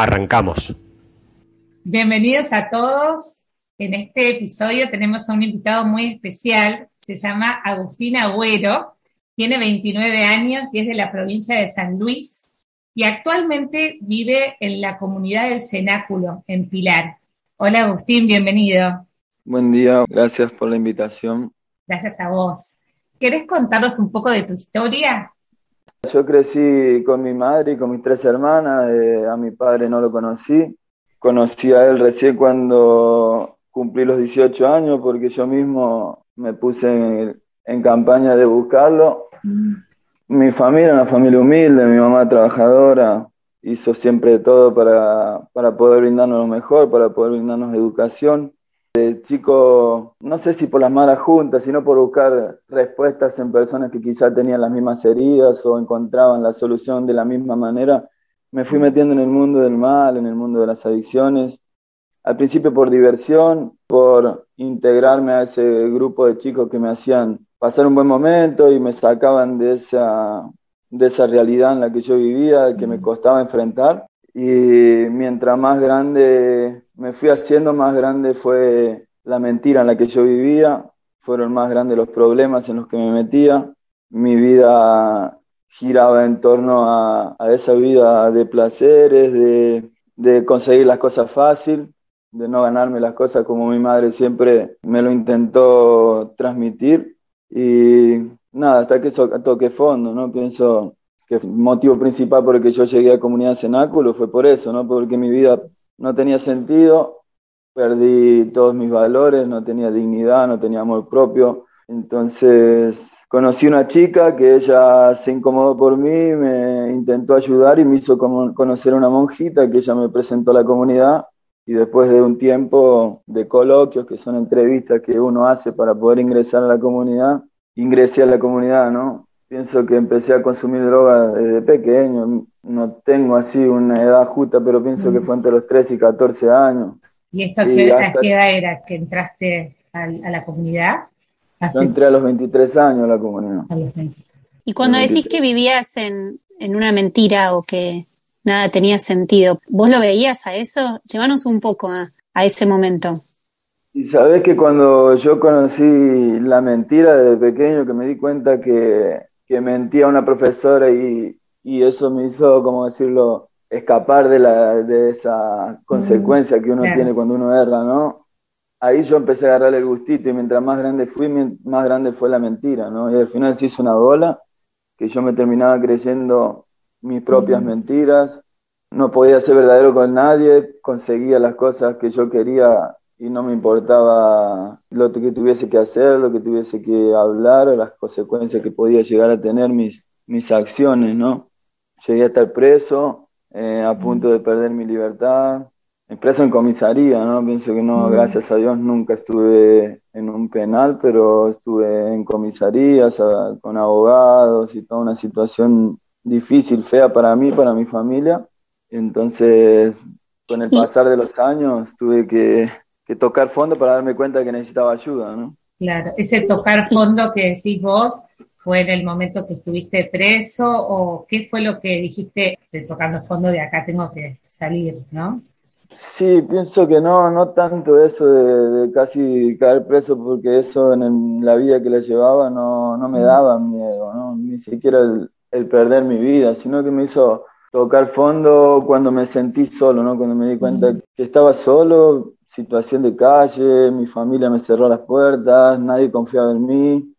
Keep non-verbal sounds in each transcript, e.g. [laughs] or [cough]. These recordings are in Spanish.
Arrancamos. Bienvenidos a todos. En este episodio tenemos a un invitado muy especial. Se llama Agustín Agüero. Tiene 29 años y es de la provincia de San Luis. Y actualmente vive en la comunidad del Cenáculo, en Pilar. Hola Agustín, bienvenido. Buen día, gracias por la invitación. Gracias a vos. ¿Querés contarnos un poco de tu historia? Yo crecí con mi madre y con mis tres hermanas, eh, a mi padre no lo conocí, conocí a él recién cuando cumplí los 18 años porque yo mismo me puse en, campaña de buscarlo. Mi familia, una familia humilde, mi mamá trabajadora, hizo siempre todo para, para poder brindarnos lo mejor, para poder brindarnos educación de chico, no sé si por las malas juntas, sino por buscar respuestas en personas que quizá tenían las mismas heridas o encontraban la solución de la misma manera, me fui metiendo en el mundo del mal, en el mundo de las adicciones. Al principio por diversión, por integrarme a ese grupo de chicos que me hacían pasar un buen momento y me sacaban de esa, de esa realidad en la que yo vivía, que me costaba enfrentar. Y mientras más grande me fui haciendo, más grande fue la mentira en la que yo vivía, fueron más grandes los problemas en los que me metía. Mi vida giraba en torno a, esa vida de placeres, de, conseguir las cosas fácil, de no ganarme las cosas como mi madre siempre me lo intentó transmitir. Y nada, hasta que toqué fondo, ¿no? Pienso, que el motivo principal por el que yo llegué a Comunidad Cenáculo fue por eso, ¿no? Porque mi vida no tenía sentido, perdí todos mis valores, no tenía dignidad, no tenía amor propio. Entonces conocí una chica que ella se incomodó por mí, me intentó ayudar y me hizo conocer a una monjita que ella me presentó a la comunidad y después de un tiempo de coloquios, que son entrevistas que uno hace para poder ingresar a la comunidad, ingresé a la comunidad, ¿no? Pienso que empecé a consumir droga desde pequeño, no tengo así una edad justa, pero pienso que mm. fue entre los 13 y 14 años. ¿Y esto qué, a qué edad era que entraste a, la comunidad? Yo entré a los 23 años a la comunidad. Y cuando decís que vivías en, en una mentira o que nada tenía sentido, ¿vos lo veías a eso? Llévanos un poco a, a ese momento. Y sabés que cuando yo conocí la mentira desde pequeño, que me di cuenta que que mentía una profesora y, y eso me hizo, como decirlo, escapar de, la, de esa consecuencia que uno tiene cuando uno erra, ¿no? Ahí yo empecé a agarrar el gustito y mientras más grande fui, más grande fue la mentira, ¿no? Y al final se hizo una bola que yo me terminaba creyendo mis propias mentiras, no podía ser verdadero con nadie, conseguía las cosas que yo quería y no me importaba lo que tuviese que hacer, lo que tuviese que hablar o las consecuencias que podía llegar a tener mis, mis acciones, ¿no? Llegué a estar preso, eh, a punto de perder mi libertad, preso en comisaría, ¿no? Pienso que no, gracias a Dios nunca estuve en un penal, pero estuve en comisarías con abogados y toda una situación difícil, fea para mí, para mi familia. Entonces, con el pasar de los años, tuve que que tocar fondo para darme cuenta que necesitaba ayuda, ¿no? Claro, ese tocar fondo que decís vos, ¿fue en el momento que estuviste preso o qué fue lo que dijiste de tocando fondo de acá tengo que salir, ¿no? Sí, pienso que no, no tanto eso de, casi caer preso, porque eso en la vida que le llevaba no, no me daba miedo, ¿no? ni siquiera el, el, perder mi vida, sino que me hizo tocar fondo cuando me sentí solo, ¿no? cuando me di cuenta que estaba solo, situación de calle, mi familia me cerró las puertas, nadie confiaba en mí.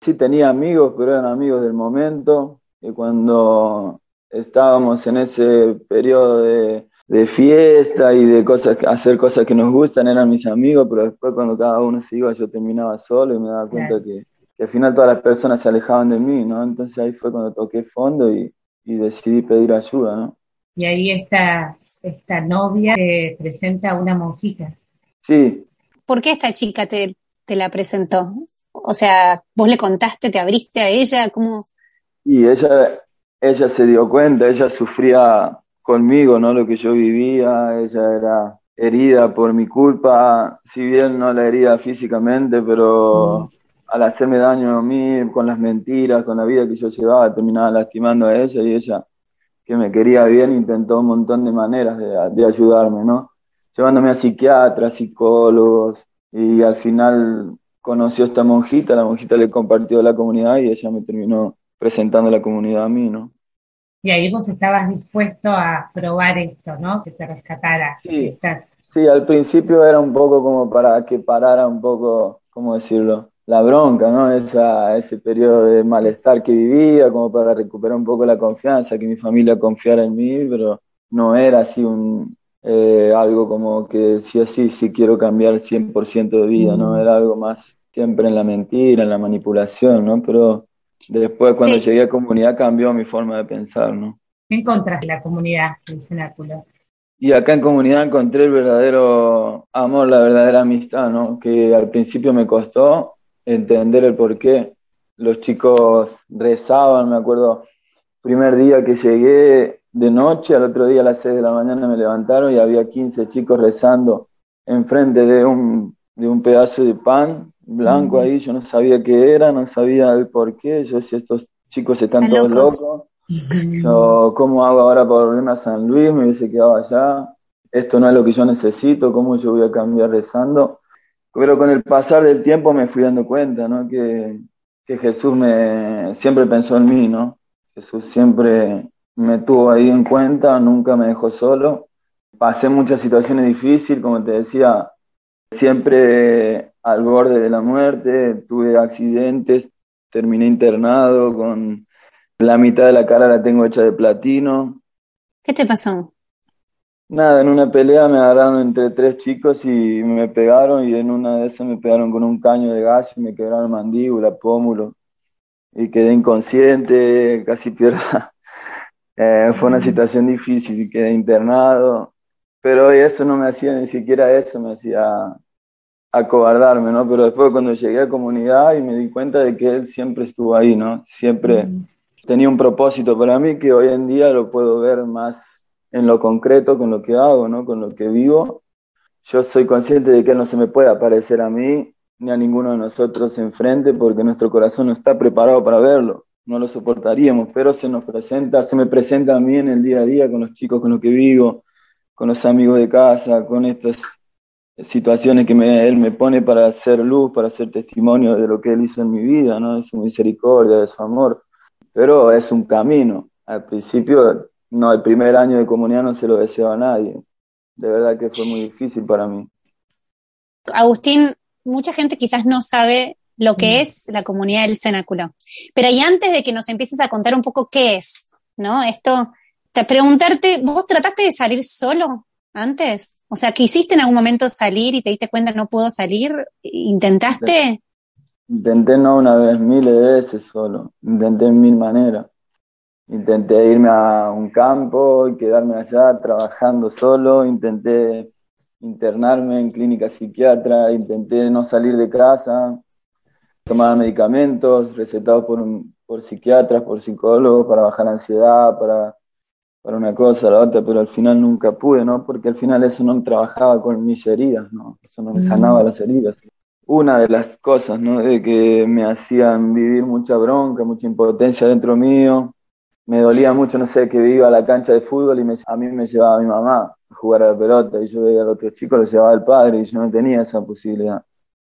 Sí tenía amigos, pero eran amigos del momento. Y cuando estábamos en ese periodo de, fiesta y de cosas, hacer cosas que nos gustan, eran mis amigos, pero después cuando cada uno se iba yo terminaba solo y me daba cuenta que, al final todas las personas se alejaban de mí, ¿no? Entonces ahí fue cuando toqué fondo y, y decidí pedir ayuda, ¿no? y ahí está esta novia que presenta a una monjita. Sí. ¿Por qué esta chica te, te la presentó? O sea, vos le contaste, te abriste a ella, ¿cómo? Y ella, ella se dio cuenta, ella sufría conmigo, ¿no? Lo que yo vivía, ella era herida por mi culpa, si bien no la herida físicamente, pero al hacerme daño a mí, con las mentiras, con la vida que yo llevaba, terminaba lastimando a ella y ella, que me quería bien, intentó un montón de maneras de, de ayudarme, ¿no? Llevándome a psiquiatras, psicólogos, y al final conoció a esta monjita, la monjita le compartió la comunidad y ella me terminó presentando la comunidad a mí, ¿no? Y ahí vos estabas dispuesto a probar esto, ¿no? Que te rescatara. Sí, sí, al principio era un poco como para que parara un poco, ¿cómo decirlo? La bronca, ¿no? Esa, ese periodo de malestar que vivía, como para recuperar un poco la confianza, que mi familia confiara en mí, pero no era así un, eh, algo como que sí así, sí quiero cambiar 100% de vida, ¿no? Era algo más siempre en la mentira, en la manipulación, ¿no? Pero Después, cuando llegué a comunidad, cambió mi forma de pensar, ¿no? ¿Qué encontraste la comunidad del cenáculo? Y acá en comunidad encontré el verdadero amor, la verdadera amistad, ¿no? Que al principio me costó entender el por qué. Los chicos rezaban, me acuerdo, primer día que llegué de noche, al otro día a las 6 de la mañana me levantaron y había 15 chicos rezando enfrente de un, de un pedazo de pan blanco ahí, yo no sabía qué era, no sabía el por qué, yo decía, estos chicos están todos locos, [laughs] yo, ¿cómo hago ahora para volverme a San Luis? Me hubiese quedado allá, esto no es lo que yo necesito, ¿cómo yo voy a cambiar rezando? Pero con el pasar del tiempo me fui dando cuenta, ¿no? Que, que Jesús me, siempre pensó en mí, ¿no? Jesús siempre me tuvo ahí en cuenta, nunca me dejó solo. Pasé muchas situaciones difíciles, como te decía, siempre al borde de la muerte, tuve accidentes, terminé internado con la mitad de la cara la tengo hecha de platino. ¿Qué te pasó? Nada, en una pelea me agarraron entre tres chicos y me pegaron y en una de esas me pegaron con un caño de gas y me quebraron mandíbula, pómulo y quedé inconsciente, casi pierdo. [laughs] Eh, fue una situación difícil y quedé internado, pero eso no me hacía ni siquiera eso, me hacía acobardarme, ¿no? Pero después cuando llegué a comunidad y me di cuenta de que él siempre estuvo ahí, ¿no? Siempre tenía un propósito para mí que hoy en día lo puedo ver más en lo concreto con lo que hago, ¿no? Con lo que vivo. Yo soy consciente de que no se me puede aparecer a mí ni a ninguno de nosotros enfrente porque nuestro corazón no está preparado para verlo. No lo soportaríamos, pero se nos presenta, se me presenta a mí en el día a día con los chicos con los que vivo, con los amigos de casa, con estos situaciones que él me pone para hacer luz, para hacer testimonio de lo que él hizo en mi vida, ¿no? De su misericordia, de su amor. Pero es un camino. Al principio, no, el primer año de comunidad no se lo deseo a nadie. De verdad que fue muy difícil para mí. Agustín, mucha gente quizás no sabe lo que mm. es la comunidad del cenáculo. Pero y antes de que nos empieces a contar un poco qué es, ¿no? Esto, te preguntarte, ¿vos trataste de salir solo antes? O sea, ¿quisiste en algún momento salir y te diste cuenta no puedo salir? ¿Intentaste? Intenté no una vez, miles de veces solo. Intenté en mil maneras. Intenté irme a un campo y quedarme allá trabajando solo. Intenté internarme en clínica psiquiatra. Intenté no salir de casa. Tomar medicamentos recetados por, por psiquiatras, por psicólogos para bajar la ansiedad, para para una cosa, la otra, pero al final nunca pude, ¿no? Porque al final eso no trabajaba con mis heridas, ¿no? Eso no me mm. sanaba las heridas. Una de las cosas, ¿no? De que me hacían vivir mucha bronca, mucha impotencia dentro mío. Me dolía mucho, no sé, que iba a la cancha de fútbol y a mí me llevaba mi mamá a jugar a la pelota y yo veía a los otros chicos, lo llevaba el padre y yo no tenía esa posibilidad.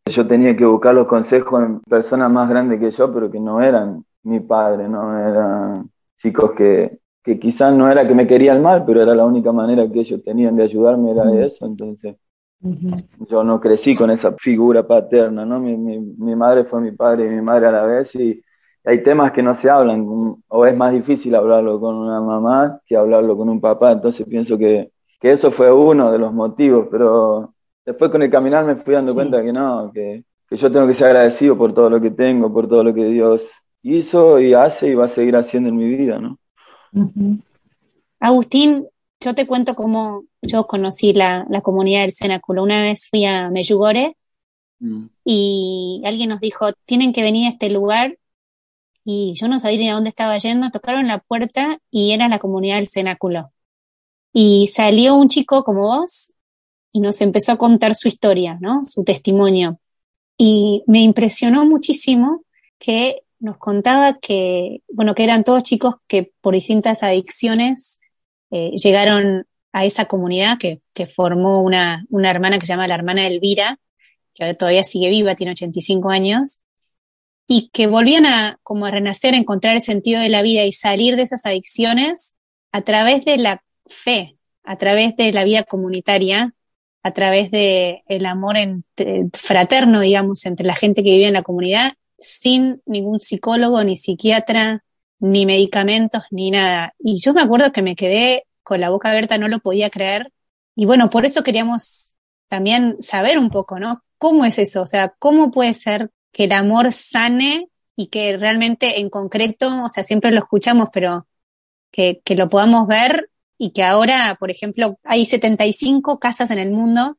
Yo tenía que buscar los consejos en personas más grandes que yo, pero que no eran mi padre, ¿no? Eran chicos que, que quizás no era que me querían mal, pero era la única manera que ellos tenían de ayudarme, era eso, entonces yo no crecí con esa figura paterna, ¿no? Mi, mi, madre fue mi padre y mi madre a la vez, y hay temas que no se hablan, o es más difícil hablarlo con una mamá que hablarlo con un papá, entonces pienso que, que eso fue uno de los motivos, pero después con el caminar me fui dando cuenta que no, que, que yo tengo que ser agradecido por todo lo que tengo, por todo lo que Dios hizo y hace y va a seguir haciendo en mi vida, ¿no? Agustín, yo te cuento cómo yo conocí la, la comunidad del Cenáculo. Una vez fui a Meyugore mm. y alguien nos dijo, tienen que venir a este lugar y yo no sabía ni a dónde estaba yendo, tocaron la puerta y era la comunidad del cenáculo. Y salió un chico como vos y nos empezó a contar su historia, ¿no? Su testimonio. Y me impresionó muchísimo que nos contaba que, bueno, que eran todos chicos que por distintas adicciones eh, llegaron a esa comunidad que, que formó una, una hermana que se llama la hermana Elvira, que todavía sigue viva, tiene 85 años, y que volvían a como a renacer, a encontrar el sentido de la vida y salir de esas adicciones a través de la fe, a través de la vida comunitaria, a través de el amor fraterno, digamos, entre la gente que vive en la comunidad, sin ningún psicólogo, ni psiquiatra, ni medicamentos, ni nada. Y yo me acuerdo que me quedé con la boca abierta, no lo podía creer. Y bueno, por eso queríamos también saber un poco, ¿no? ¿Cómo es eso? O sea, ¿cómo puede ser que el amor sane y que realmente en concreto, o sea, siempre lo escuchamos, pero que, que lo podamos ver y que ahora, por ejemplo, hay 75 casas en el mundo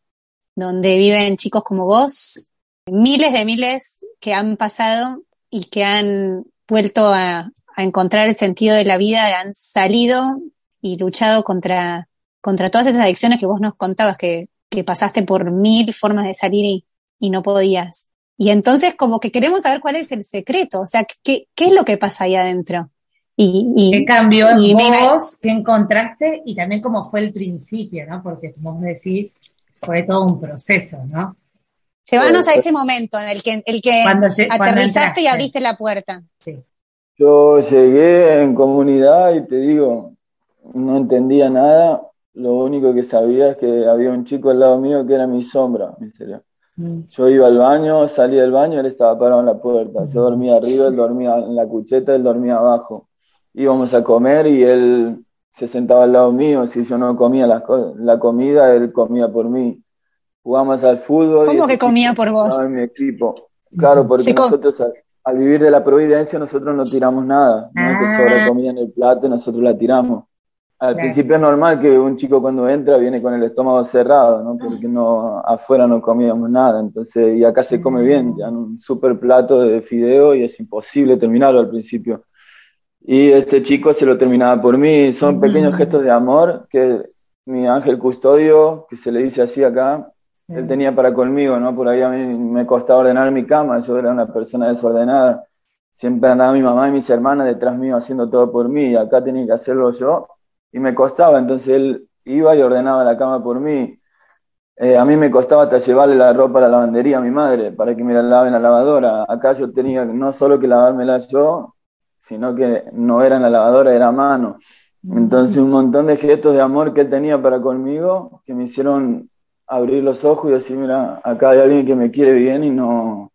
donde viven chicos como vos, miles de miles que han pasado y que han vuelto a, a encontrar el sentido de la vida, han salido y luchado contra, contra todas esas adicciones que vos nos contabas, que, que pasaste por mil formas de salir y, y no podías. Y entonces como que queremos saber cuál es el secreto, o sea, qué, qué es lo que pasa ahí adentro. Y, y, ¿Qué cambió en vos? ¿Qué encontraste? Y también cómo fue el principio, ¿no? Porque como vos decís, fue todo un proceso, ¿no? Llévanos a ese momento en el que, el que aterrizaste y abriste la puerta. Sí. Yo llegué en comunidad y te digo, no entendía nada. Lo único que sabía es que había un chico al lado mío que era mi sombra, mi serio. Mm. Yo iba al baño, salía del baño, él estaba parado en la puerta. Yo dormía arriba, él dormía en la cucheta, él dormía abajo. Íbamos a comer y él se sentaba al lado mío. Si yo no comía la, la comida, él comía por mí. Jugamos al fútbol. ¿Cómo que comía por vos? En mi equipo. Claro, porque nosotros al, vivir de la providencia nosotros no tiramos nada. No que sobra ah. comida en el plato, nosotros la tiramos. Al principio es normal que un chico cuando entra viene con el estómago cerrado, ¿no? Porque no, afuera no comíamos nada. Entonces, y acá se come bien, ya un super plato de fideo y es imposible terminarlo al principio. Y este chico se lo terminaba por mí. Son pequeños gestos de amor que mi ángel custodio, que se le dice así acá, él tenía para conmigo, ¿no? Por ahí a mí me costaba ordenar mi cama, yo era una persona desordenada. Siempre andaba mi mamá y mis hermanas detrás mío haciendo todo por mí, y acá tenía que hacerlo yo y me costaba, entonces él iba y ordenaba la cama por mí. Eh, a mí me costaba hasta llevarle la ropa a la lavandería a mi madre para que me la lave en la lavadora. Acá yo tenía no solo que lavármela yo, sino que no era en la lavadora, era a mano. Entonces un montón de gestos de amor que él tenía para conmigo que me hicieron abrir los ojos y decir, mira, acá hay alguien que me quiere bien y no,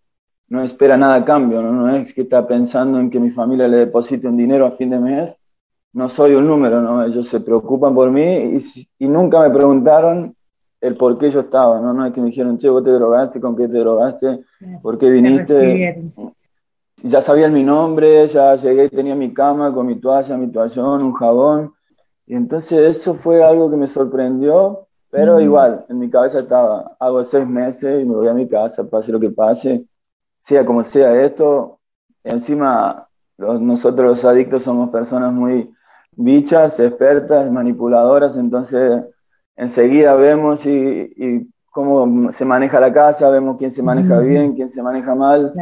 no espera nada a cambio, ¿no? no es que está pensando en que mi familia le deposite un dinero a fin de mes, no soy un número, ¿no? Ellos se preocupan por mí y, nunca me preguntaron el por qué yo estaba, ¿no? No es que me dijeron, che, vos te drogaste, ¿con qué te drogaste? ¿Por qué viniste? Ya sabían mi nombre, ya llegué y tenía mi cama con mi toalla, mi toallón, un jabón. Y entonces eso fue algo que me sorprendió, pero igual, en mi cabeza estaba, hago seis meses y me voy a mi casa, pase lo que pase, sea como sea esto. Encima, nosotros los adictos somos personas muy bichas, expertas, manipuladoras, entonces enseguida vemos y, cómo se maneja la casa, vemos quién se maneja bien, quién se maneja mal,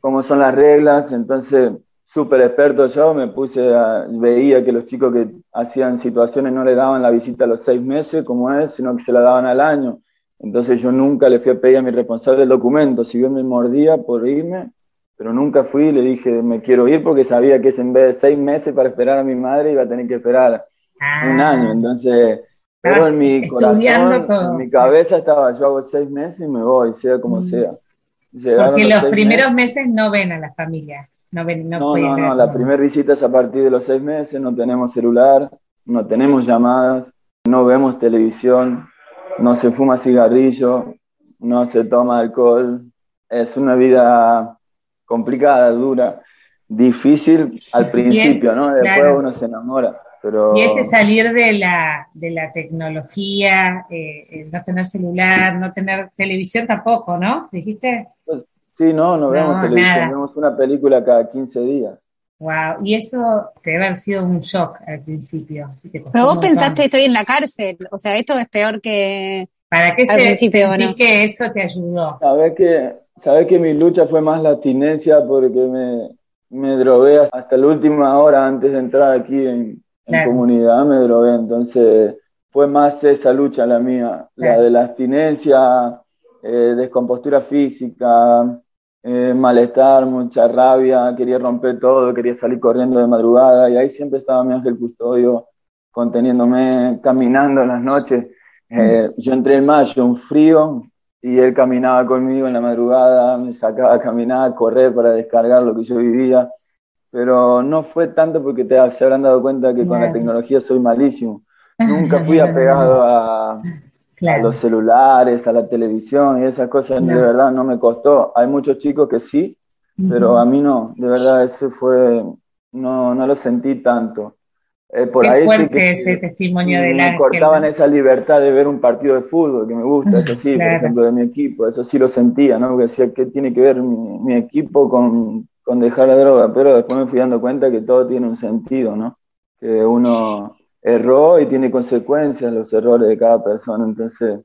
cómo son las reglas, entonces súper experto yo, me puse a, veía que los chicos que hacían situaciones no le daban la visita a los seis meses como es, sino que se la daban al año. Entonces yo nunca le fui a pedir a mi responsable el documento, si bien me mordía por irme, pero nunca fui y le dije, me quiero ir porque sabía que es en vez de seis meses para esperar a mi madre, iba a tener que esperar un ah. año. Entonces, pero en mi corazón, en mi cabeza estaba, yo hago seis meses y me voy, sea como mm. sea. porque los, primeros meses. no ven a la familia. No, ven, no, no, no, la primera visita es a partir de los seis meses, no tenemos celular, no tenemos llamadas, no vemos televisión, no se fuma cigarrillo, no se toma alcohol. Es una vida complicada, dura, difícil al principio, ¿no? Después uno se enamora. Pero... Y ese salir de la, de la tecnología, eh, no tener celular, no tener televisión tampoco, ¿no? ¿Dijiste? Pues, sí, no, no vemos No, televisión, nada. vemos una película cada 15 días. Wow, y eso te debe haber sido un shock al principio. Pero vos pensaste, estoy en la cárcel. O sea, esto es peor que. ¿Para qué al se, principio, sentís ¿no? que eso te ayudó? Sabés que, sabés que mi lucha fue más la abstinencia porque me, me drogué hasta la última hora antes de entrar aquí en, en comunidad, me drogué. Entonces fue más esa lucha la mía, la de la abstinencia, eh, descompostura física, eh, malestar, mucha rabia, quería romper todo, quería salir corriendo de madrugada y ahí siempre estaba mi ángel custodio conteniéndome, caminando en las noches. Eh, yo entré en mayo, un frío, y él caminaba conmigo en la madrugada, me sacaba a caminar, a correr para descargar lo que yo vivía, pero no fue tanto porque te, se habrán dado cuenta que con la tecnología soy malísimo. [laughs] Nunca fui apegado a, a Claro. los celulares, a la televisión y esas cosas, No. de verdad no me costó. Hay muchos chicos que sí, pero a mí no, de verdad ese fue, no, no lo sentí tanto. Eh, por Qué ahí sí fuerte que ese testimonio del me ángel. cortaban esa libertad de ver un partido de fútbol, que me gusta, eso sí, por Claro. ejemplo, de mi equipo, eso sí lo sentía, ¿no? Porque decía, ¿qué tiene que ver mi, mi equipo con, con dejar la droga? Pero después me fui dando cuenta que todo tiene un sentido, ¿no? Que uno erró y tiene consecuencias los errores de cada persona, entonces,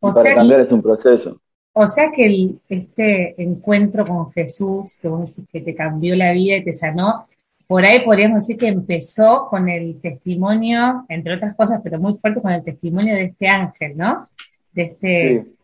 O para sea, cambiar es un proceso. O sea que el- este encuentro con Jesús, que vos decís que te cambió la vida y te sanó, por ahí podríamos decir que empezó con el testimonio, entre otras cosas, pero muy fuerte con el testimonio de este ángel, ¿no? De este, Sí.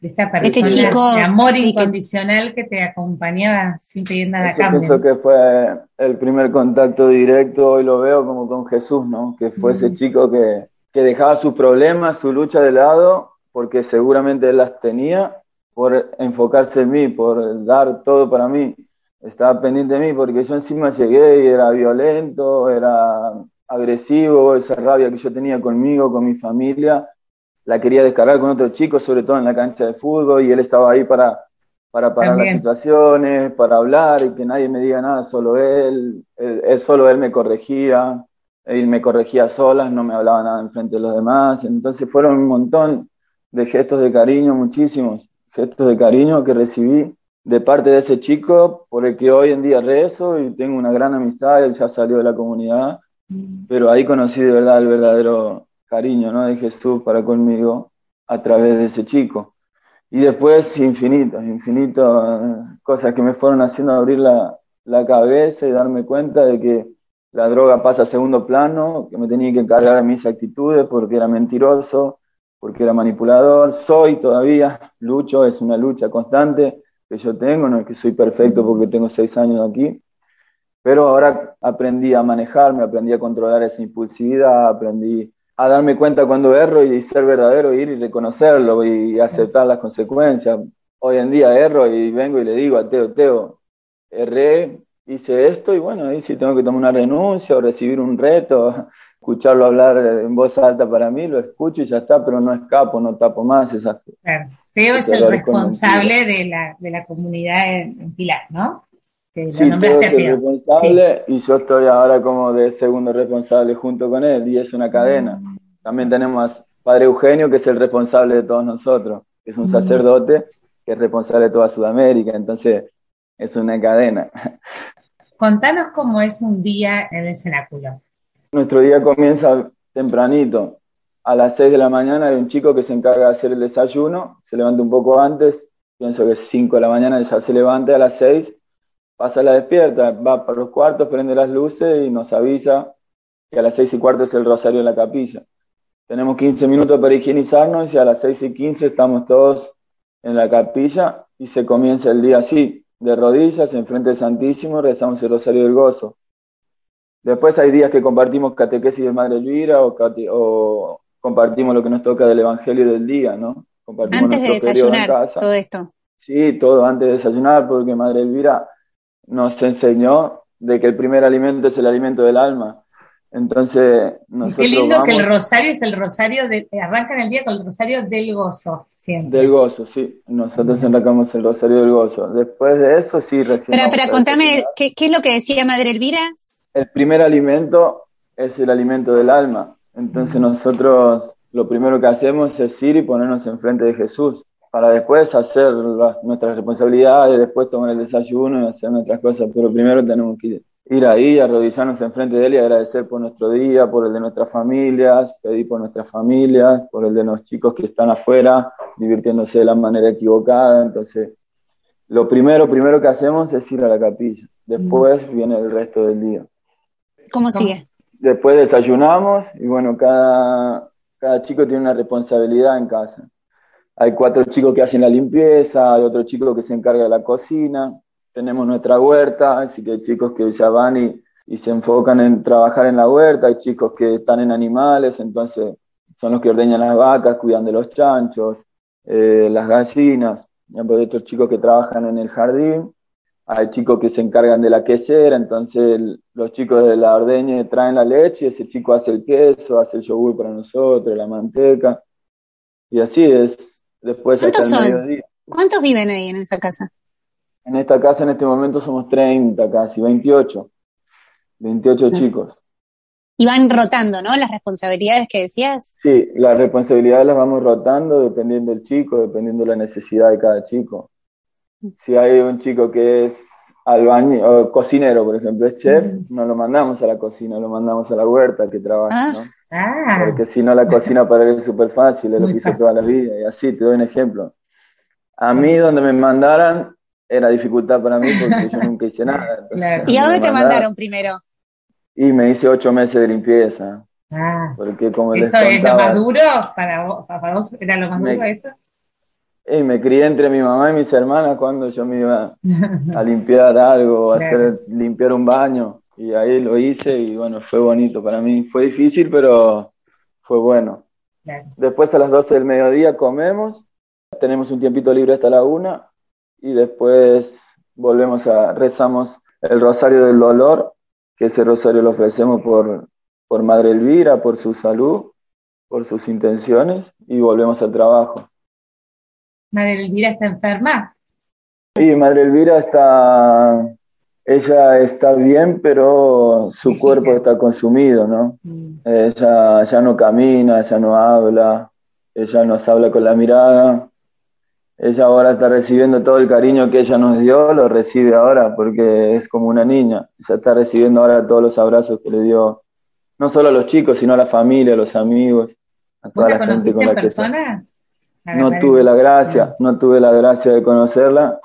de esta Este persona chico, de amor sí, que- incondicional que te acompañaba sin pedir nada a cambio. pienso que fue el primer contacto directo, hoy lo veo como con Jesús, ¿no? Que fue ese chico que, que dejaba sus problemas, su lucha de lado, porque seguramente él las tenía, por enfocarse en mí, por dar todo para mí. Estaba pendiente de mí, porque yo encima llegué y era violento, era agresivo, esa rabia que yo tenía conmigo, con mi familia, la quería descargar con otros chicos, sobre todo en la cancha de fútbol, y él estaba ahí para, para parar las situaciones, para hablar y que nadie me diga nada, solo él, él, él- solo él me corregía, él me corregía solas, no me hablaba nada enfrente de los demás, entonces fueron un montón de gestos de cariño, muchísimos gestos de cariño que recibí de parte de ese chico por el que hoy en día rezo y tengo una gran amistad, él ya salió de la comunidad, Mm. pero ahí conocí de verdad el verdadero cariño ¿no? de Jesús para conmigo a través de ese chico. Y después infinitos, infinitos eh, cosas que me fueron haciendo abrir la, la cabeza y darme cuenta de que la droga pasa a segundo plano, que me tenía que encargar de mis actitudes porque era mentiroso, porque era manipulador, soy todavía, lucho, es una lucha constante que yo tengo, no es que soy perfecto porque tengo seis años aquí, pero ahora aprendí a manejarme, aprendí a controlar esa impulsividad, aprendí a darme cuenta cuando erro y ser verdadero, ir y reconocerlo y aceptar las consecuencias. Hoy en día erro y vengo y le digo a Teo, Teo, erré, hice esto y bueno, ahí sí tengo que tomar una renuncia o recibir un reto, escucharlo hablar en voz alta para mí, lo escucho y ya está, pero no escapo, no tapo más esas cosas. Claro. Teo es el responsable de la, de la comunidad en, en Pilar, ¿no? Que Sí, Teo es el responsable y yo estoy ahora como de segundo responsable junto con él y es una cadena. También tenemos a Padre Eugenio, que es el responsable de todos nosotros, que es un Mm. sacerdote que es responsable de toda Sudamérica, entonces es una cadena. Contanos cómo es un día en el cenáculo. Nuestro día comienza tempranito. A las 6 de la mañana hay un chico que se encarga de hacer el desayuno, se levanta un poco antes, pienso que es 5 de la mañana, ya se levanta a las 6, pasa la despierta, va para los cuartos, prende las luces y nos avisa que a las 6 y cuarto es el rosario en la capilla. Tenemos 15 minutos para higienizarnos y a las 6 y 15 estamos todos en la capilla y se comienza el día así, de rodillas, enfrente del Santísimo, rezamos el rosario del gozo. Después hay días que compartimos catequesis de Madre Elvira o, cate- o compartimos lo que nos toca del Evangelio del día, ¿no? Compartimos Antes de nuestro periodo en desayunar, casa. todo esto. Sí, todo antes de desayunar, porque Madre Elvira nos enseñó de que el primer alimento es el alimento del alma. Entonces, Y nosotros qué lindo que el rosario es el rosario, de, arrancan el día con el rosario del gozo, siempre. del gozo, sí. Nosotros enracamos el rosario del gozo. Después de eso, sí, recién. Pero, pero contame. ¿qué, ¿qué es lo que decía Madre Elvira? El primer alimento es el alimento del alma. Entonces nosotros lo primero que hacemos es ir y ponernos enfrente de Jesús para después hacer nuestras responsabilidades, después tomar el desayuno y hacer nuestras cosas, pero primero tenemos que ir ahí, arrodillarnos enfrente de Él y agradecer por nuestro día, por el de nuestras familias, pedir por nuestras familias, por el de los chicos que están afuera, divirtiéndose de la manera equivocada. Entonces, lo primero, primero que hacemos es ir a la capilla, después viene el resto del día. ¿Cómo sigue? Después desayunamos y bueno, cada, cada chico tiene una responsabilidad en casa. Hay cuatro chicos que hacen la limpieza, hay otro chico que se encarga de la cocina, tenemos nuestra huerta, así que hay chicos que ya van y, se enfocan en trabajar en la huerta, hay chicos que están en animales, entonces son los que ordeñan las vacas, cuidan de los chanchos, eh, las gallinas, hay otros chicos que trabajan en el jardín, hay chicos que se encargan de la quesera, entonces los chicos de la ordeña traen la leche, ese chico hace el queso, hace el yogur para nosotros, la manteca, y así es, Después ¿Cuántos son? ¿Cuántos viven ahí en esa casa? En esta casa en este momento somos 30 casi, 28. 28 ah. chicos. Y van rotando, ¿no? Las responsabilidades que decías. Sí, las responsabilidades las vamos rotando dependiendo del chico, dependiendo de la necesidad de cada chico. Si hay un chico que es albañil, o cocinero, por ejemplo, es chef, mm. no lo mandamos a la cocina, lo mandamos a la huerta que trabaja, ah. ¿no? Ah. Porque si no, la cocina para él es súper fácil, es lo que hizo toda la vida. Y así, te doy un ejemplo. A mí, donde me mandaran, era dificultad para mí porque yo nunca hice nada. [laughs] ¿Y a dónde te mandaron primero? Y me hice ocho meses de limpieza. Ah. Porque como ¿Eso es lo más duro? ¿Para vos, para vos era lo más duro eso? Y me crié entre mi mamá y mis hermanas cuando yo me iba a limpiar algo, a hacer, limpiar un baño y ahí lo hice y bueno, fue bonito para mí. Fue difícil, pero fue bueno. Después a las 12 del mediodía comemos, tenemos un tiempito libre hasta la una y después volvemos a, rezamos el rosario del dolor, que ese rosario lo ofrecemos por, por Madre Elvira, por su salud, por sus intenciones y volvemos al trabajo. ¿Madre Elvira está enferma? Sí, Madre Elvira está ella está bien, pero su cuerpo está consumido, ¿no? Mm. Ella ya no camina, ya no habla, ella nos habla con la mirada. Ella ahora está recibiendo todo el cariño que ella nos dio, lo recibe ahora porque es como una niña. Ella está recibiendo ahora todos los abrazos que le dio, no solo a los chicos, sino a la familia, a los amigos, a toda la gente con la persona? No tuve la gracia, no tuve la gracia de conocerla,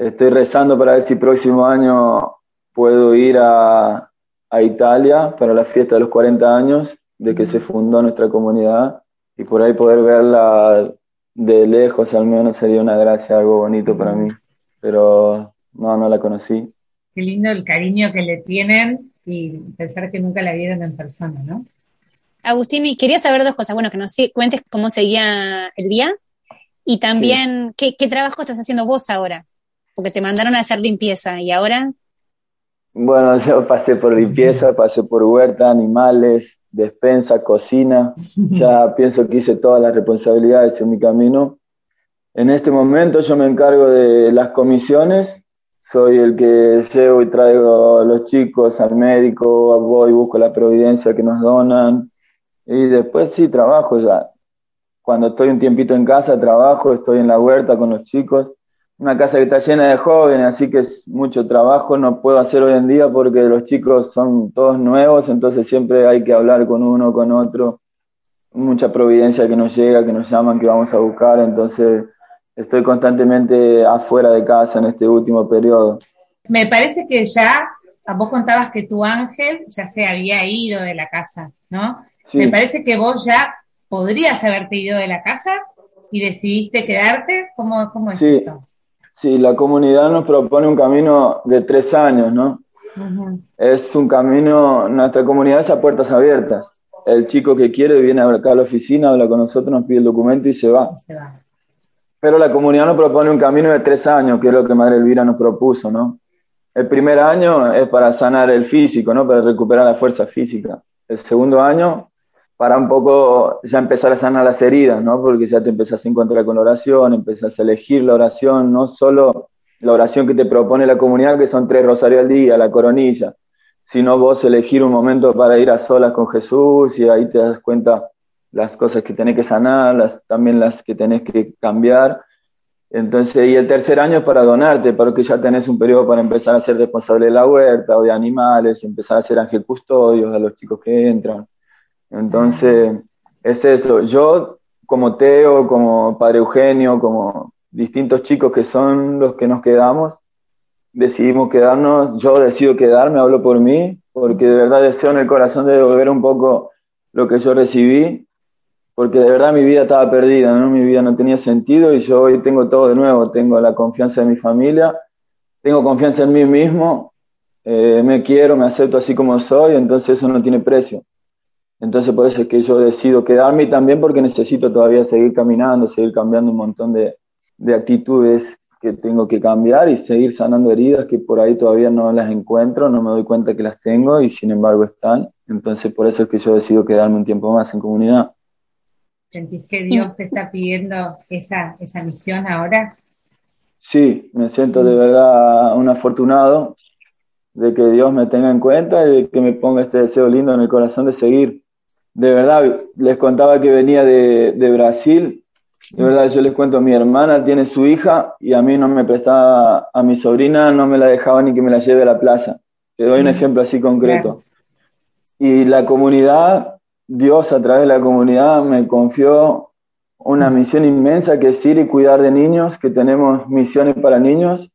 Estoy rezando para ver si próximo año puedo ir a, Italia para la fiesta de los 40 años de que se fundó nuestra comunidad y por ahí poder verla de lejos al menos sería una gracia, algo bonito para mí. Pero no, no la conocí. Qué lindo el cariño que le tienen y pensar que nunca la vieron en persona, ¿no? Agustín, y quería saber dos cosas. Bueno, que nos cuentes cómo seguía el día y también qué, qué trabajo estás haciendo vos ahora porque te mandaron a hacer limpieza y ahora... Bueno, yo pasé por limpieza, pasé por huerta, animales, despensa, cocina. Ya pienso que hice todas las responsabilidades en mi camino. En este momento yo me encargo de las comisiones. Soy el que llevo y traigo a los chicos al médico, voy, busco la providencia que nos donan. Y después sí, trabajo ya. Cuando estoy un tiempito en casa, trabajo, estoy en la huerta con los chicos una casa que está llena de jóvenes, así que es mucho trabajo, no puedo hacer hoy en día porque los chicos son todos nuevos, entonces siempre hay que hablar con uno, con otro, mucha providencia que nos llega, que nos llaman, que vamos a buscar, entonces estoy constantemente afuera de casa en este último periodo. Me parece que ya, vos contabas que tu ángel ya se había ido de la casa, ¿no? Me parece que vos ya podrías haberte ido de la casa y decidiste quedarte, ¿cómo, cómo es eso? Sí, la comunidad nos propone un camino de tres años, ¿no? Es un camino, nuestra comunidad es a puertas abiertas. El chico que quiere viene acá a la oficina, habla con nosotros, nos pide el documento y se va. Se va. Pero la comunidad nos propone un camino de tres años, que es lo que Madre Elvira nos propuso, ¿no? El primer año es para sanar el físico, ¿no? Para recuperar la fuerza física. El segundo año para un poco ya empezar a sanar las heridas, ¿no? Porque ya te empezás a encontrar con la oración, empezás a elegir la oración, no solo la oración que te propone la comunidad, que son tres rosarios al día, la coronilla, sino vos elegir un momento para ir a solas con Jesús y ahí te das cuenta las cosas que tenés que sanar, las, también las que tenés que cambiar. Entonces, y el tercer año es para donarte, para que ya tenés un periodo para empezar a ser responsable de la huerta o de animales, empezar a ser ángel custodios a los chicos que entran. Entonces, es eso. Yo, como Teo, como Padre Eugenio, como distintos chicos que son los que nos quedamos, decidimos quedarnos, yo decido quedarme, hablo por mí, porque de verdad deseo en el corazón de devolver un poco lo que yo recibí, porque de verdad mi vida estaba perdida, ¿no? mi vida no tenía sentido y yo hoy tengo todo de nuevo, tengo la confianza de mi familia, tengo confianza en mí mismo, eh, me quiero, me acepto así como soy, entonces eso no tiene precio. Entonces por eso es que yo decido quedarme y también porque necesito todavía seguir caminando, seguir cambiando un montón de, de actitudes que tengo que cambiar y seguir sanando heridas que por ahí todavía no las encuentro, no me doy cuenta que las tengo y sin embargo están. Entonces por eso es que yo decido quedarme un tiempo más en comunidad. ¿Sentís que Dios te está pidiendo esa, esa misión ahora? Sí, me siento de verdad un afortunado de que Dios me tenga en cuenta y de que me ponga este deseo lindo en el corazón de seguir. De verdad, les contaba que venía de, de Brasil de verdad, yo les cuento, mi hermana tiene su hija y a mí no me prestaba, a mi sobrina no me la dejaba ni que me la lleve a la plaza. Te doy un ejemplo así concreto. Y la comunidad, Dios a través de la comunidad me confió una misión inmensa que es ir y cuidar de niños, que tenemos misiones para niños.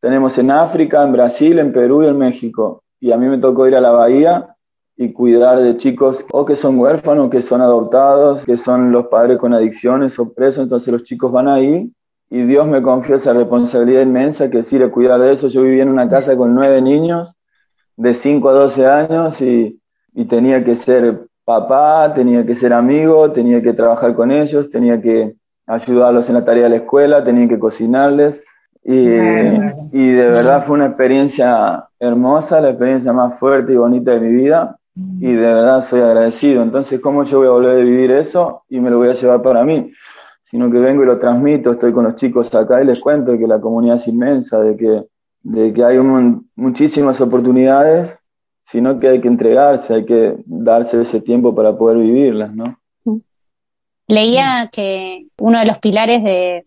Tenemos en África, en Brasil, en Perú y en México. Y a mí me tocó ir a la Bahía y cuidar de chicos o que son huérfanos, que son adoptados, que son los padres con adicciones o presos, entonces los chicos van ahí y Dios me confió esa responsabilidad inmensa que es ir a cuidar de eso. Yo vivía en una casa con nueve niños de 5 a 12 años y, y tenía que ser papá, tenía que ser amigo, tenía que trabajar con ellos, tenía que ayudarlos en la tarea de la escuela, tenía que cocinarles. Y, y, de verdad fue una experiencia hermosa, la experiencia más fuerte y bonita de mi vida y de verdad soy agradecido. Entonces, ¿cómo yo voy a volver a vivir eso y me lo voy a llevar para mí? Sino que vengo y lo transmito, estoy con los chicos acá y les cuento que la comunidad es inmensa, de que, de que hay muchísimas oportunidades, sino que hay que entregarse, hay que darse ese tiempo para poder vivirlas, ¿no? Leía que uno de los pilares de,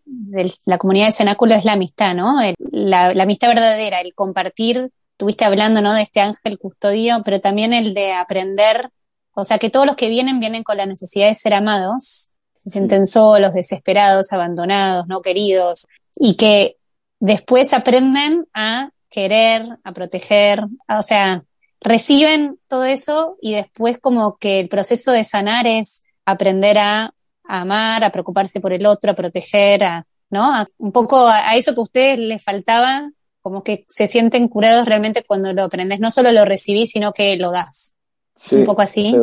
la comunidad de cenáculo es la amistad, ¿no? la, la amistad verdadera, el compartir estuviste hablando, ¿no? De este ángel custodio, pero también el de aprender, o sea, que todos los que vienen vienen con la necesidad de ser amados, se sienten solos, desesperados, abandonados, no queridos, y que después aprenden a querer, a proteger, o sea, reciben todo eso y después como que el proceso de sanar es aprender a, amar, a preocuparse por el otro, a proteger, a, ¿no? un poco a, a, eso que a ustedes les faltaba como que se sienten curados realmente cuando lo aprendes, no solo lo recibís, sino que lo das. ¿Es un poco así?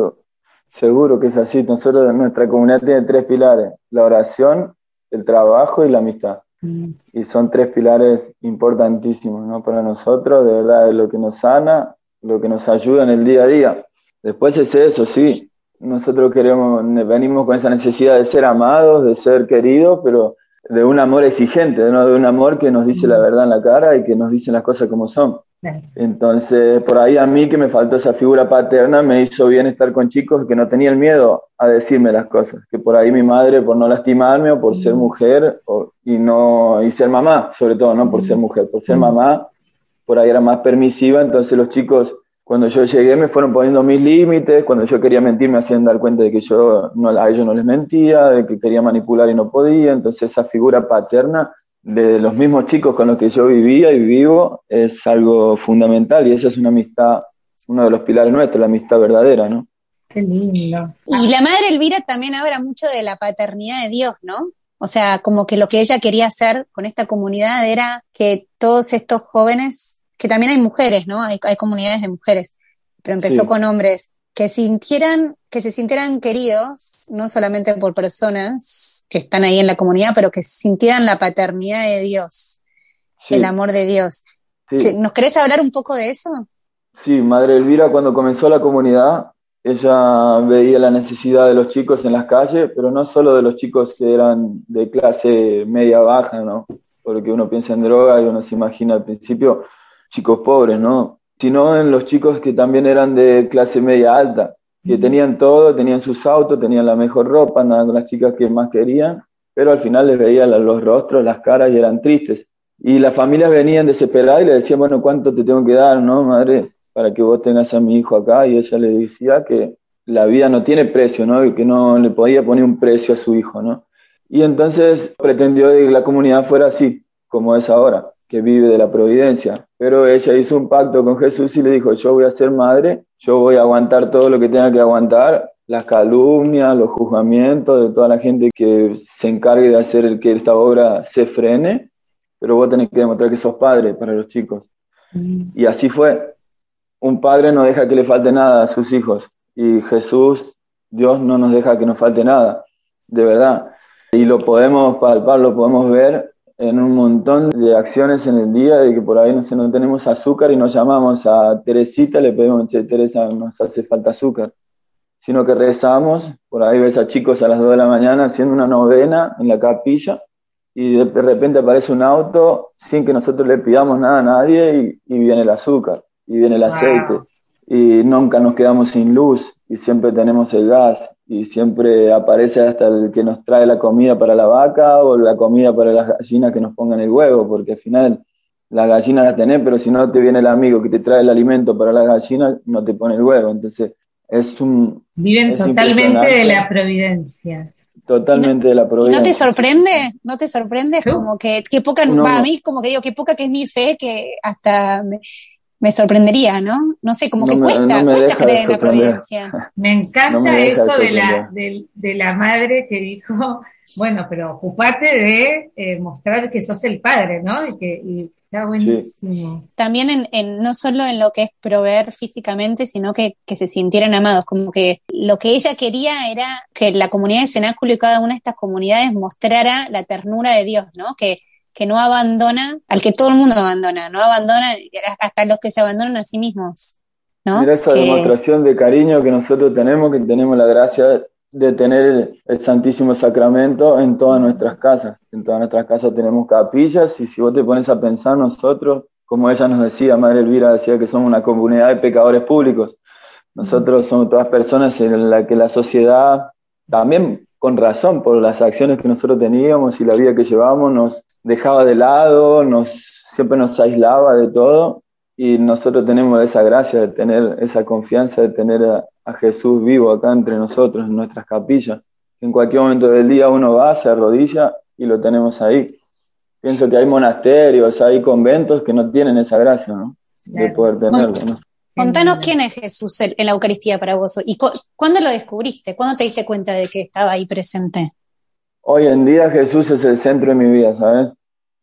Seguro, que es así. Nosotros, nuestra comunidad tiene tres pilares, la oración, el trabajo y la amistad. Mm. Y son tres pilares importantísimos ¿no? para nosotros, de verdad es lo que nos sana, lo que nos ayuda en el día a día. Después es eso, sí. Nosotros queremos, venimos con esa necesidad de ser amados, de ser queridos, pero de un amor exigente, ¿no? de un amor que nos dice la verdad en la cara y que nos dice las cosas como son. Entonces, por ahí a mí que me faltó esa figura paterna, me hizo bien estar con chicos que no tenían miedo a decirme las cosas, que por ahí mi madre, por no lastimarme o por ser mujer y, no, y ser mamá, sobre todo, no por ser mujer, por ser mamá, por ahí era más permisiva, entonces los chicos cuando yo llegué me fueron poniendo mis límites, cuando yo quería mentir me hacían dar cuenta de que yo no, a ellos no les mentía, de que quería manipular y no podía, entonces esa figura paterna de los mismos chicos con los que yo vivía y vivo es algo fundamental y esa es una amistad, uno de los pilares nuestros, la amistad verdadera, ¿no? Qué lindo. Y la madre Elvira también habla mucho de la paternidad de Dios, ¿no? O sea, como que lo que ella quería hacer con esta comunidad era que todos estos jóvenes que también hay mujeres, ¿no? Hay, comunidades de mujeres, pero empezó con hombres que sintieran, que se sintieran queridos, no solamente por personas que están ahí en la comunidad, pero que sintieran la paternidad de Dios, el amor de Dios. ¿Nos querés hablar un poco de eso? Sí, Madre Elvira, cuando comenzó la comunidad, ella veía la necesidad de los chicos en las calles, pero no solo de los chicos que eran de clase media baja, ¿no? Porque uno piensa en droga y uno se imagina al principio chicos pobres, ¿no? sino en los chicos que también eran de clase media alta, que tenían todo, tenían sus autos, tenían la mejor ropa, andaban con las chicas que más querían, pero al final les veía los rostros, las caras y eran tristes. Y las familias venían desesperadas y le decían, bueno, ¿cuánto te tengo que dar, no, madre, para que vos tengas a mi hijo acá? Y ella le decía que la vida no tiene precio, ¿no? Y que no le podía poner un precio a su hijo, ¿no? Y entonces pretendió que la comunidad fuera así, como es ahora, que vive de la providencia. Pero ella hizo un pacto con Jesús y le dijo, yo voy a ser madre, yo voy a aguantar todo lo que tenga que aguantar, las calumnias, los juzgamientos de toda la gente que se encargue de hacer que esta obra se frene, pero vos tenés que demostrar que sos padre para los chicos. Mm. Y así fue. Un padre no deja que le falte nada a sus hijos y Jesús, Dios no nos deja que nos falte nada, de verdad. Y lo podemos palpar, lo podemos ver en un montón de acciones en el día, de que por ahí no, sé, no tenemos azúcar y nos llamamos a Teresita, le pedimos, che, Teresa, nos hace falta azúcar. Sino que rezamos, por ahí ves a chicos a las 2 de la mañana haciendo una novena en la capilla y de repente aparece un auto sin que nosotros le pidamos nada a nadie y, y viene el azúcar y viene el aceite. Y nunca nos quedamos sin luz y siempre tenemos el gas y siempre aparece hasta el que nos trae la comida para la vaca o la comida para las gallinas que nos pongan el huevo, porque al final las gallinas las tenés, pero si no te viene el amigo que te trae el alimento para las gallinas, no te pone el huevo. Entonces, es un... Viven totalmente de la providencia. Totalmente de la providencia. ¿No te sorprende? ¿No te sorprende? Como que, que poca, a mí como que digo, que poca que es mi fe, que hasta me sorprendería, ¿no? No sé, como que cuesta, cuesta creer en la providencia. [laughs] Me encanta eso de la, de, la madre que dijo, bueno, pero ocupate de eh, mostrar que sos el padre, ¿no? Y que está buenísimo. También en, en, no solo en lo que es proveer físicamente, sino que, que se sintieran amados, como que lo que ella quería era que la comunidad de Cenáculo y cada una de estas comunidades mostrara la ternura de Dios, ¿no? Que que no abandona al que todo el mundo abandona, no abandona hasta los que se abandonan a sí mismos. ¿no? Mira esa demostración de cariño que nosotros tenemos, que tenemos la gracia de tener el Santísimo Sacramento en todas nuestras casas. En todas nuestras casas tenemos capillas y si vos te pones a pensar nosotros, como ella nos decía, Madre Elvira decía que somos una comunidad de pecadores públicos. Nosotros somos todas personas en las que la sociedad, también con razón por las acciones que nosotros teníamos y la vida que llevábamos, nos, dejaba de lado, nos, siempre nos aislaba de todo y nosotros tenemos esa gracia de tener esa confianza, de tener a, Jesús vivo acá entre nosotros, en nuestras capillas. En cualquier momento del día uno va, se arrodilla y lo tenemos ahí. Pienso que hay monasterios, hay conventos que no tienen esa gracia, ¿no? De poder tenerlo. Contanos quién es Jesús en la Eucaristía para vos y cuándo lo descubriste, cuándo te diste cuenta de que estaba ahí presente. Hoy en día Jesús es el centro de mi vida, ¿sabes?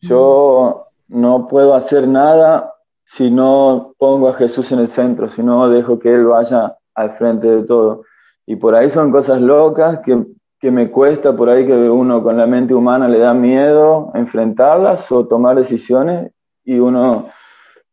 Yo no puedo hacer nada si no pongo a Jesús en el centro, si no dejo que Él vaya al frente de todo. Y por ahí son cosas locas que, que me cuesta, por ahí que uno con la mente humana le da miedo enfrentarlas o tomar decisiones y uno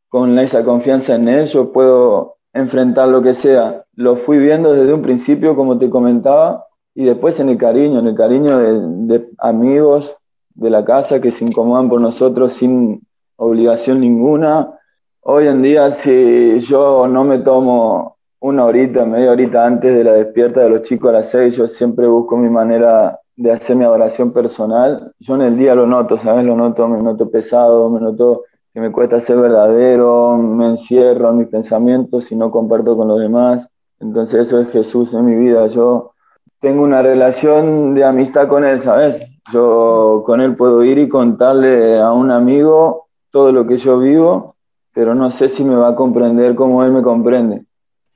con esa confianza en Él, yo puedo enfrentar lo que sea. Lo fui viendo desde un principio, como te comentaba, y después en el cariño, en el cariño de, amigos de la casa que se incomodan por nosotros sin obligación ninguna. Hoy en día, si yo no me tomo una horita, media horita antes de la despierta de los chicos a las seis, yo siempre busco mi manera de hacer mi adoración personal. Yo en el día lo noto, ¿sabes? Lo noto, me noto pesado, me noto que me cuesta ser verdadero, me encierro en mis pensamientos y no comparto con los demás. Entonces eso es Jesús en mi vida. Yo tengo una relación de amistad con él, ¿sabes? Yo con él puedo ir y contarle a un amigo todo lo que yo vivo, pero no sé si me va a comprender como él me comprende,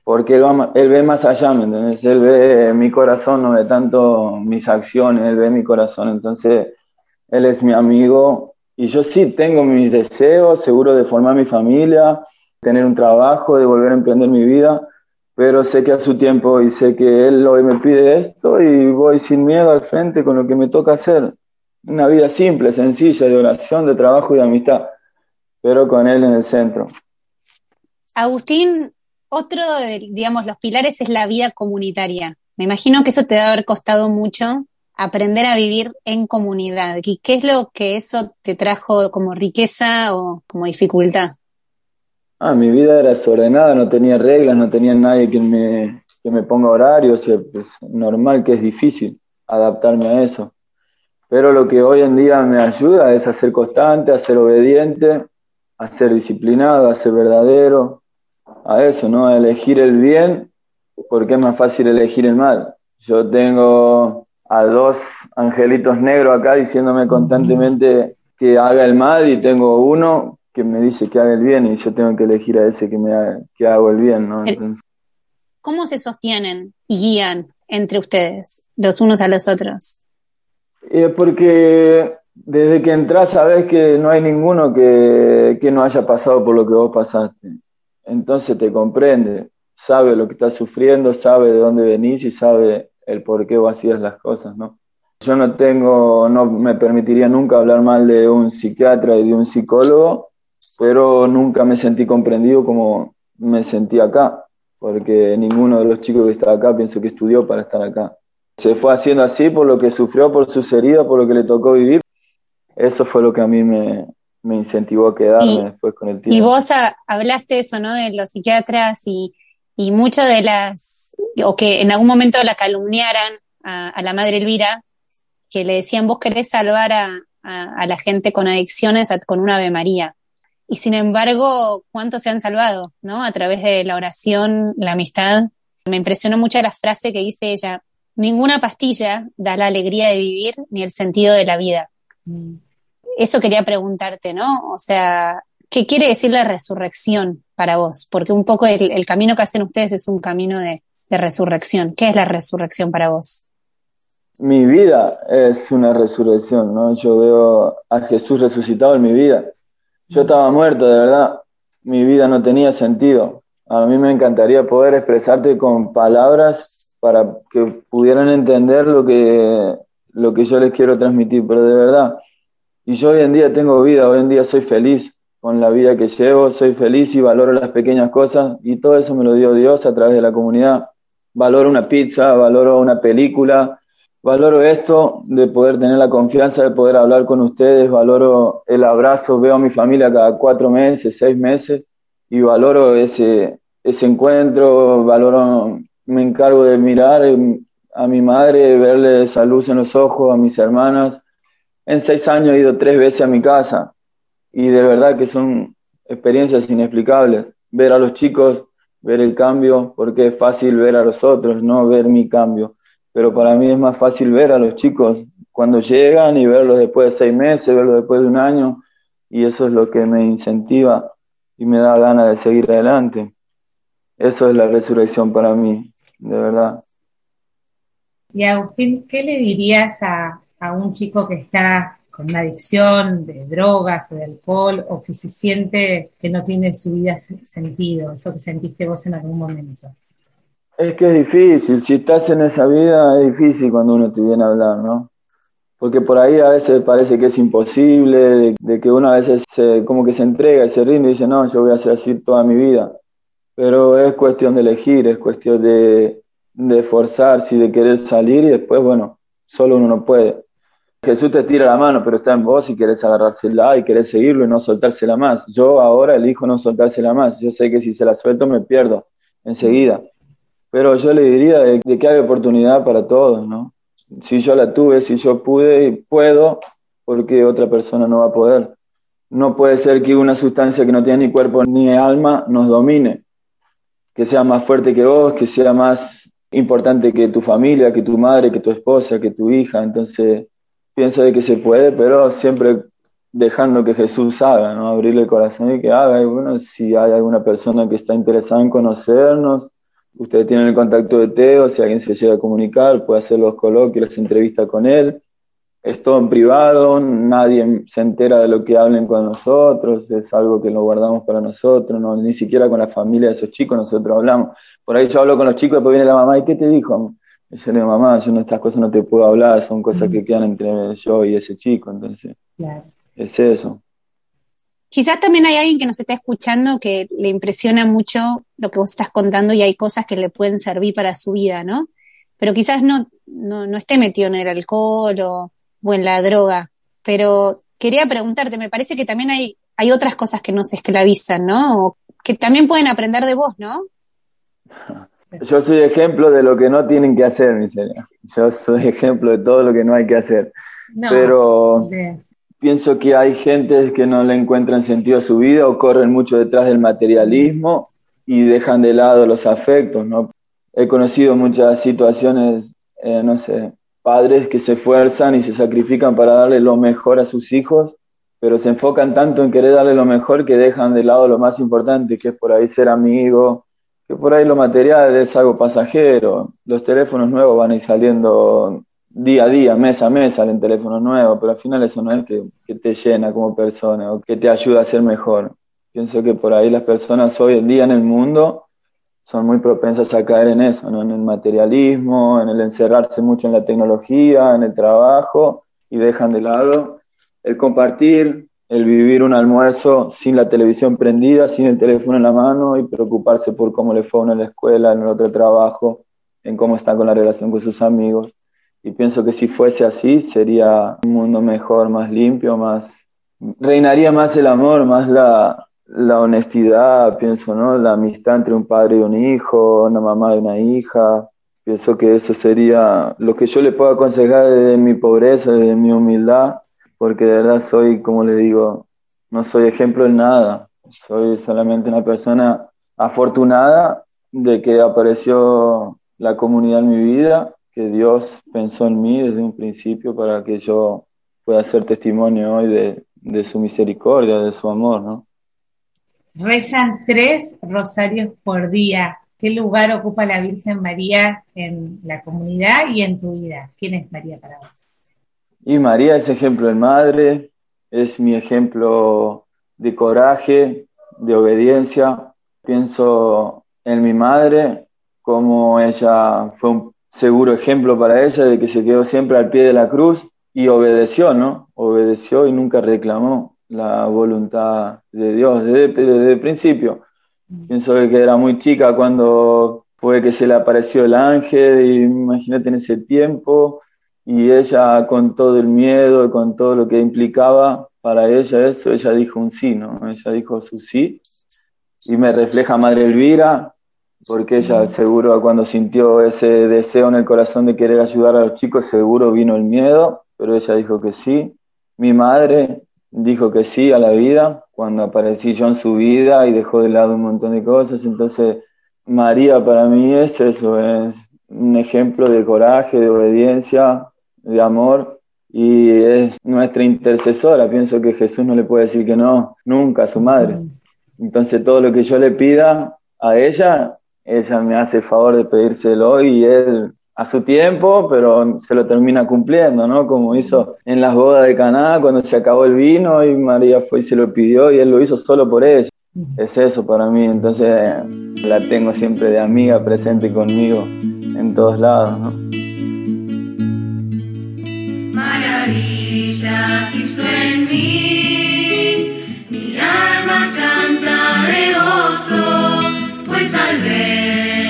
porque él, ve más allá, ¿me entiendes? Él ve mi corazón, no ve tanto mis acciones, él ve mi corazón, entonces él es mi amigo y yo sí tengo mis deseos, seguro de formar mi familia, tener un trabajo, de volver a emprender mi vida, pero sé que a su tiempo y sé que Él hoy me pide esto y voy sin miedo al frente con lo que me toca hacer. Una vida simple, sencilla, de oración, de trabajo y de amistad, pero con Él en el centro. Agustín, otro de, digamos, los pilares es la vida comunitaria. Me imagino que eso te debe haber costado mucho aprender a vivir en comunidad. ¿Y qué es lo que eso te trajo como riqueza o como dificultad? Ah, mi vida era desordenada, no tenía reglas, no tenía nadie que me, que me ponga horarios, es pues, normal que es difícil adaptarme a eso. Pero lo que hoy en día me ayuda es a ser constante, a ser obediente, a ser disciplinado, a ser verdadero, a eso, ¿no? A elegir el bien, porque es más fácil elegir el mal. Yo tengo a dos angelitos negros acá diciéndome constantemente que haga el mal y tengo uno que me dice que haga el bien y yo tengo que elegir a ese que me haga, que hago el bien, ¿no? ¿Cómo se sostienen y guían entre ustedes, los unos a los otros? Eh, porque desde que entras sabes que no hay ninguno que, que no haya pasado por lo que vos pasaste. Entonces te comprende, sabe lo que estás sufriendo, sabe de dónde venís y sabe el por qué vos hacías las cosas, ¿no? Yo no tengo, no me permitiría nunca hablar mal de un psiquiatra y de un psicólogo, pero nunca me sentí comprendido como me sentí acá, porque ninguno de los chicos que está acá pienso que estudió para estar acá. Se fue haciendo así por lo que sufrió, por sus heridas, por lo que le tocó vivir. Eso fue lo que a mí me, me incentivó a quedarme después con el tiempo. Y vos hablaste eso, ¿no? De los psiquiatras y, y muchas de las, o que en algún momento la calumniaran a, la madre Elvira, que le decían, vos querés salvar a, a, la gente con adicciones con una Ave María. Y sin embargo, ¿cuántos se han salvado, no? A través de la oración, la amistad. Me impresionó mucho la frase que dice ella, ninguna pastilla da la alegría de vivir ni el sentido de la vida. Mm. Eso quería preguntarte, ¿no? O sea, ¿qué quiere decir la resurrección para vos? Porque un poco el, camino que hacen ustedes es un camino de, de resurrección. ¿Qué es la resurrección para vos? Mi vida es una resurrección, ¿no? Yo veo a Jesús resucitado en mi vida. Yo estaba muerto, de verdad. Mi vida no tenía sentido. A mí me encantaría poder expresarte con palabras para que pudieran entender lo que, lo que yo les quiero transmitir, pero de verdad. Y yo hoy en día tengo vida, hoy en día soy feliz con la vida que llevo, soy feliz y valoro las pequeñas cosas y todo eso me lo dio Dios a través de la comunidad. Valoro una pizza, valoro una película, valoro esto de poder tener la confianza de poder hablar con ustedes, valoro el abrazo, veo a mi familia cada cuatro meses, seis meses y valoro ese, ese encuentro, valoro me encargo de mirar a mi madre, verle esa luz en los ojos, a mis hermanas. En seis años he ido tres veces a mi casa y de verdad que son experiencias inexplicables. Ver a los chicos, ver el cambio, porque es fácil ver a los otros, no ver mi cambio. Pero para mí es más fácil ver a los chicos cuando llegan y verlos después de seis meses, verlos después de un año. Y eso es lo que me incentiva y me da ganas de seguir adelante. Eso es la resurrección para mí, de verdad. Y Agustín, ¿qué le dirías a, un chico que está con una adicción de drogas o de alcohol o que se siente que no tiene su vida sentido, eso que sentiste vos en algún momento? Es que es difícil, si estás en esa vida es difícil cuando uno te viene a hablar, ¿no? Porque por ahí a veces parece que es imposible, de, que uno a veces se, como que se entrega y se rinde y dice, no, yo voy a hacer así toda mi vida pero es cuestión de elegir, es cuestión de, de esforzarse y de querer salir y después, bueno, solo uno no puede. Jesús te tira la mano, pero está en vos y querés agarrársela y querés seguirlo y no soltársela más. Yo ahora elijo no soltársela más. Yo sé que si se la suelto me pierdo enseguida. Pero yo le diría de, que hay oportunidad para todos, ¿no? Si yo la tuve, si yo pude y puedo, porque otra persona no va a poder. No puede ser que una sustancia que no tiene ni cuerpo ni alma nos domine que sea más fuerte que vos, que sea más importante que tu familia, que tu madre, que tu esposa, que tu hija. Entonces, pienso de que se puede, pero siempre dejando que Jesús haga, ¿no? Abrirle el corazón y que haga. Y bueno, si hay alguna persona que está interesada en conocernos, ustedes tienen el contacto de Teo, si alguien se llega a comunicar, puede hacer los coloquios, las entrevistas con él es todo en privado, nadie se entera de lo que hablen con nosotros, es algo que lo guardamos para nosotros, no, ni siquiera con la familia de esos chicos nosotros hablamos. Por ahí yo hablo con los chicos, después viene la mamá, ¿y qué te dijo? Dice, mamá, yo no, estas cosas no te puedo hablar, son cosas que quedan entre yo y ese chico, entonces es eso. Quizás también hay alguien que nos está escuchando que le impresiona mucho lo que vos estás contando y hay cosas que le pueden servir para su vida, ¿no? Pero quizás no, no, no esté metido en el alcohol o, o en la droga. Pero quería preguntarte, me parece que también hay, hay otras cosas que nos esclavizan, ¿no? que también pueden aprender de vos, ¿no? [laughs] Yo soy ejemplo de lo que no tienen que hacer, mi señora. Yo soy ejemplo de todo lo que no hay que hacer. Pero pienso que hay gente que no le encuentran sentido a su vida o corren mucho detrás del materialismo y dejan de lado los afectos, ¿no? He conocido muchas situaciones, eh, no sé, padres que se esfuerzan y se sacrifican para darle lo mejor a sus hijos, pero se enfocan tanto en querer darle lo mejor que dejan de lado lo más importante, que es por ahí ser amigo, que por ahí lo material es algo pasajero. Los teléfonos nuevos van a ir saliendo día a día, mes a mes salen teléfonos nuevos, pero al final eso no es que, te llena como persona o que te ayuda a ser mejor. Pienso que por ahí las personas hoy en día en el mundo son muy propensas a caer en eso, en el materialismo, en el encerrarse mucho en la tecnología, en el trabajo y dejan de lado el compartir, el vivir un almuerzo sin la televisión prendida, sin el teléfono en la mano y preocuparse por cómo le fue en la escuela, en el otro trabajo, en cómo está con la relación con sus amigos. Y pienso que si fuese así, sería un mundo mejor, más limpio, más... Reinaría más el amor, más la, la honestidad, pienso, ¿no? La amistad entre un padre y un hijo, una mamá y una hija. Pienso que eso sería lo que yo le puedo aconsejar desde mi pobreza, desde mi humildad, porque de verdad soy, como le digo, no soy ejemplo en nada, soy solamente una persona afortunada de que apareció la comunidad en mi vida, que Dios pensó en mí desde un principio para que yo pueda ser testimonio hoy de, de su misericordia, de su amor, ¿no? Rezan tres rosarios por día. ¿Qué lugar ocupa la Virgen María en la comunidad y en tu vida? ¿Quién es María para vos? Y María es ejemplo de madre, es mi ejemplo de coraje, de obediencia. Pienso en mi madre, como ella fue un seguro ejemplo para ella de que se quedó siempre al pie de la cruz y obedeció, ¿no? Obedeció y nunca reclamó la voluntad de Dios desde, el principio. Mm. Pienso que era muy chica cuando fue que se le apareció el ángel y imagínate en ese tiempo y ella con todo el miedo y con todo lo que implicaba para ella eso, ella dijo un sí, ¿no? Ella dijo su sí y me refleja Madre Elvira, porque ella seguro cuando sintió ese deseo en el corazón de querer ayudar a los chicos, seguro vino el miedo, pero ella dijo que sí. Mi madre dijo que sí a la vida cuando aparecí yo en su vida y dejó de lado un montón de cosas, entonces María para mí es eso, es un ejemplo de coraje, de obediencia, de amor y es nuestra intercesora. Pienso que Jesús no le puede decir que no nunca a su madre. Entonces todo lo que yo le pida a ella, ella me hace el favor de pedírselo y él a su tiempo, pero se lo termina cumpliendo, ¿no? Como hizo en las bodas de Caná cuando se acabó el vino y María fue y se lo pidió y él lo hizo solo por ella. Es eso para mí, entonces la tengo siempre de amiga presente conmigo en todos lados, ¿no? maravillas hizo en mí, mi alma canta de gozo, pues al ver